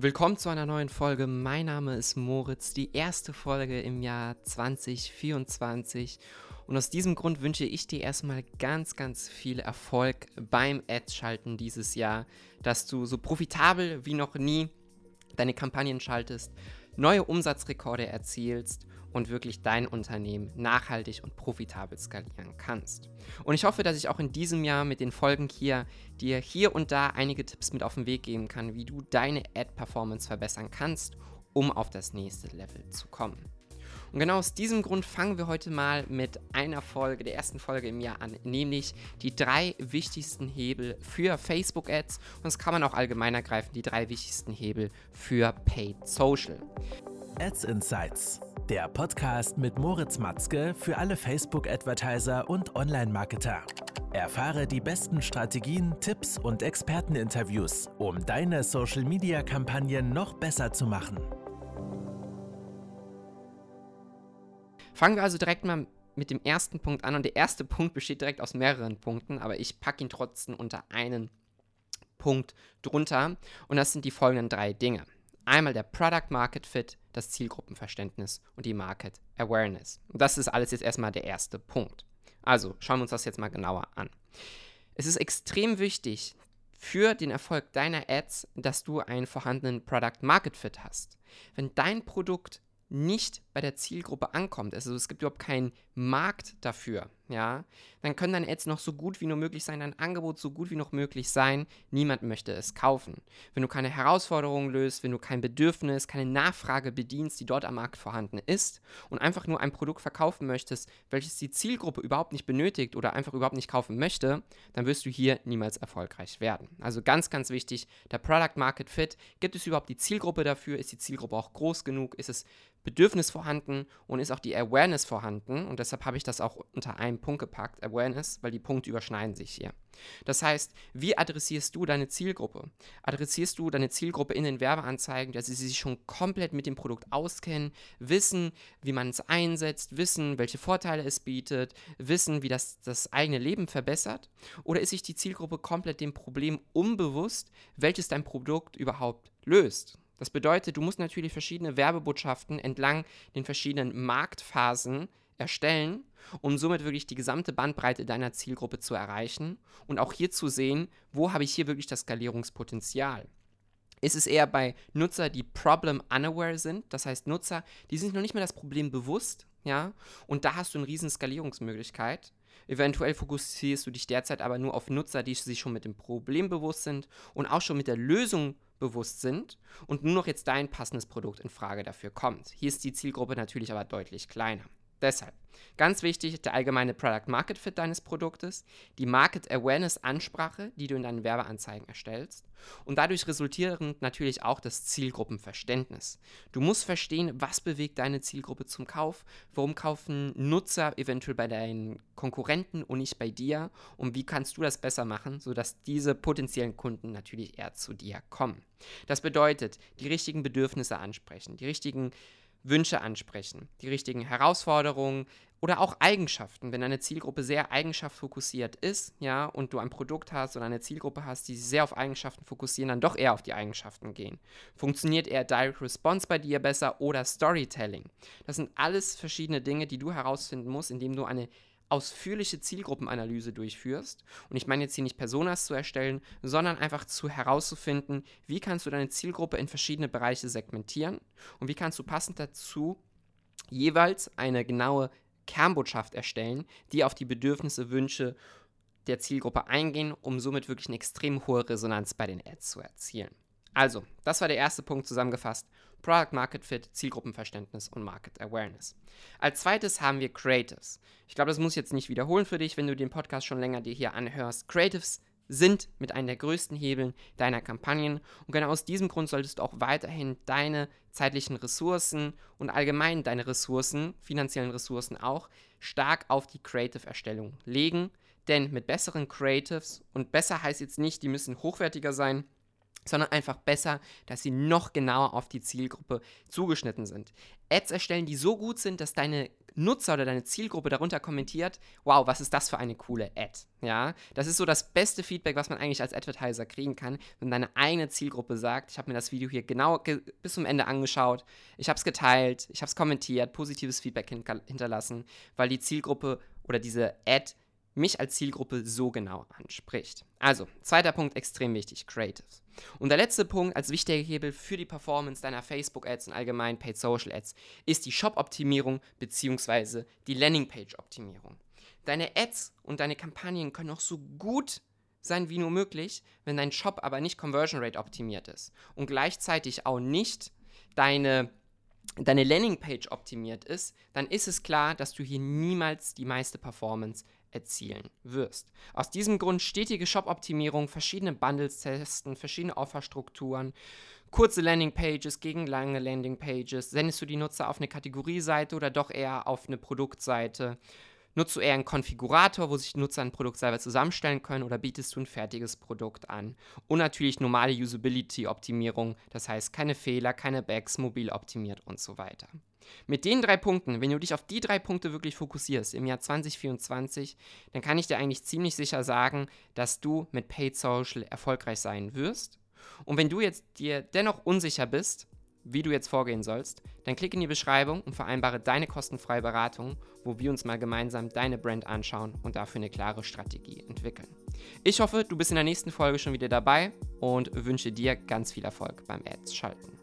Willkommen zu einer neuen Folge. Mein Name ist Moritz, die erste Folge im Jahr 2024. Und aus diesem Grund wünsche ich dir erstmal ganz, ganz viel Erfolg beim Ads-Schalten dieses Jahr, dass du so profitabel wie noch nie deine Kampagnen schaltest, neue Umsatzrekorde erzielst und wirklich dein Unternehmen nachhaltig und profitabel skalieren kannst. Und ich hoffe, dass ich auch in diesem Jahr mit den Folgen hier dir hier und da einige Tipps mit auf den Weg geben kann, wie du deine Ad-Performance verbessern kannst, um auf das nächste Level zu kommen. Und genau aus diesem Grund fangen wir heute mal mit einer Folge, der ersten Folge im Jahr an, nämlich die drei wichtigsten Hebel für Facebook Ads. Und das kann man auch allgemein ergreifen, die drei wichtigsten Hebel für Paid Social. Ads Insights, der Podcast mit Moritz Matzke für alle Facebook-Advertiser und Online-Marketer. Erfahre die besten Strategien, Tipps und Experteninterviews, um deine Social-Media-Kampagnen noch besser zu machen. Fangen wir also direkt mal mit dem ersten Punkt an. Und der erste Punkt besteht direkt aus mehreren Punkten, aber ich packe ihn trotzdem unter einen Punkt drunter. Und das sind die folgenden drei Dinge. Einmal der Product Market Fit, das Zielgruppenverständnis und die Market Awareness. Und das ist alles jetzt erstmal der erste Punkt. Also schauen wir uns das jetzt mal genauer an. Es ist extrem wichtig für den Erfolg deiner Ads, dass du einen vorhandenen Product Market Fit hast. Wenn dein Produkt nicht bei der Zielgruppe ankommt, also es gibt überhaupt keinen Markt dafür, ja, dann können deine Ads noch so gut wie nur möglich sein, dein Angebot so gut wie noch möglich sein, niemand möchte es kaufen. Wenn du keine Herausforderungen löst, wenn du kein Bedürfnis, keine Nachfrage bedienst, die dort am Markt vorhanden ist und einfach nur ein Produkt verkaufen möchtest, welches die Zielgruppe überhaupt nicht benötigt oder einfach überhaupt nicht kaufen möchte, dann wirst du hier niemals erfolgreich werden. Also ganz, ganz wichtig, der Product Market Fit, gibt es überhaupt die Zielgruppe dafür? Ist die Zielgruppe auch groß genug? Ist es Bedürfnis vorhanden und ist auch die Awareness vorhanden. Und deshalb habe ich das auch unter einen Punkt gepackt, Awareness, weil die Punkte überschneiden sich hier. Das heißt, wie adressierst du deine Zielgruppe? Adressierst du deine Zielgruppe in den Werbeanzeigen, dass sie sich schon komplett mit dem Produkt auskennen, wissen, wie man es einsetzt, wissen, welche Vorteile es bietet, wissen, wie das das eigene Leben verbessert? Oder ist sich die Zielgruppe komplett dem Problem unbewusst, welches dein Produkt überhaupt löst? Das bedeutet, du musst natürlich verschiedene Werbebotschaften entlang den verschiedenen Marktphasen erstellen, um somit wirklich die gesamte Bandbreite deiner Zielgruppe zu erreichen und auch hier zu sehen, wo habe ich hier wirklich das Skalierungspotenzial. Ist es eher bei Nutzer, die problem unaware sind, das heißt Nutzer, die sind noch nicht mehr das Problem bewusst, ja, und da hast du eine riesen Skalierungsmöglichkeit. Eventuell fokussierst du dich derzeit aber nur auf Nutzer, die sich schon mit dem Problem bewusst sind und auch schon mit der Lösung bewusst sind und nur noch jetzt dein passendes Produkt in Frage dafür kommt. Hier ist die Zielgruppe natürlich aber deutlich kleiner. Deshalb, ganz wichtig, der allgemeine Product Market Fit deines Produktes, die Market Awareness Ansprache, die du in deinen Werbeanzeigen erstellst und dadurch resultierend natürlich auch das Zielgruppenverständnis. Du musst verstehen, was bewegt deine Zielgruppe zum Kauf, warum kaufen Nutzer eventuell bei deinen Konkurrenten und nicht bei dir und wie kannst du das besser machen, sodass diese potenziellen Kunden natürlich eher zu dir kommen. Das bedeutet, die richtigen Bedürfnisse ansprechen, die richtigen Wünsche ansprechen, die richtigen Herausforderungen oder auch Eigenschaften. Wenn deine Zielgruppe sehr eigenschaftsfokussiert ist, ja, und du ein Produkt hast oder eine Zielgruppe hast, die sich sehr auf Eigenschaften fokussieren, dann doch eher auf die Eigenschaften gehen. Funktioniert eher Direct Response bei dir besser oder Storytelling? Das sind alles verschiedene Dinge, die du herausfinden musst, indem du eine ausführliche Zielgruppenanalyse durchführst. Und ich meine jetzt hier nicht Personas zu erstellen, sondern einfach zu herauszufinden, wie kannst du deine Zielgruppe in verschiedene Bereiche segmentieren und wie kannst du passend dazu jeweils eine genaue Kernbotschaft erstellen, die auf die Bedürfnisse, Wünsche der Zielgruppe eingehen, um somit wirklich eine extrem hohe Resonanz bei den Ads zu erzielen. Also, das war der erste Punkt zusammengefasst. Product Market Fit, Zielgruppenverständnis und Market Awareness. Als zweites haben wir Creatives. Ich glaube, das muss ich jetzt nicht wiederholen für dich, wenn du den Podcast schon länger dir hier anhörst. Creatives sind mit einem der größten Hebeln deiner Kampagnen und genau aus diesem Grund solltest du auch weiterhin deine zeitlichen Ressourcen und allgemein deine Ressourcen, finanziellen Ressourcen auch, stark auf die Creative-Erstellung legen, denn mit besseren Creatives und besser heißt jetzt nicht, die müssen hochwertiger sein, sondern einfach besser, dass sie noch genauer auf die Zielgruppe zugeschnitten sind. Ads erstellen, die so gut sind, dass deine Nutzer oder deine Zielgruppe darunter kommentiert, wow, was ist das für eine coole Ad? Ja, das ist so das beste Feedback, was man eigentlich als Advertiser kriegen kann, wenn deine eigene Zielgruppe sagt, ich habe mir das Video hier genau ge bis zum Ende angeschaut, ich habe es geteilt, ich habe es kommentiert, positives Feedback hinterlassen, weil die Zielgruppe oder diese Ad mich als Zielgruppe so genau anspricht. Also, zweiter Punkt, extrem wichtig, Creatives. Und der letzte Punkt als wichtiger Hebel für die Performance deiner Facebook-Ads und allgemein Paid Social Ads ist die Shop-Optimierung bzw. die Landingpage-Optimierung. Deine Ads und deine Kampagnen können auch so gut sein wie nur möglich, wenn dein Shop aber nicht Conversion Rate optimiert ist und gleichzeitig auch nicht deine deine Landingpage optimiert ist, dann ist es klar, dass du hier niemals die meiste Performance erzielen wirst. Aus diesem Grund stetige Shop-Optimierung, verschiedene Bundles testen, verschiedene Offerstrukturen, kurze Landingpages gegen lange Landingpages. Sendest du die Nutzer auf eine Kategorieseite oder doch eher auf eine Produktseite? Nutzt du eher einen Konfigurator, wo sich Nutzer ein Produkt selber zusammenstellen können oder bietest du ein fertiges Produkt an? Und natürlich normale Usability-Optimierung, das heißt keine Fehler, keine Bags, mobil optimiert und so weiter. Mit den drei Punkten, wenn du dich auf die drei Punkte wirklich fokussierst im Jahr 2024, dann kann ich dir eigentlich ziemlich sicher sagen, dass du mit Paid Social erfolgreich sein wirst. Und wenn du jetzt dir dennoch unsicher bist, wie du jetzt vorgehen sollst, dann klick in die Beschreibung und vereinbare deine kostenfreie Beratung, wo wir uns mal gemeinsam deine Brand anschauen und dafür eine klare Strategie entwickeln. Ich hoffe, du bist in der nächsten Folge schon wieder dabei und wünsche dir ganz viel Erfolg beim Ads schalten.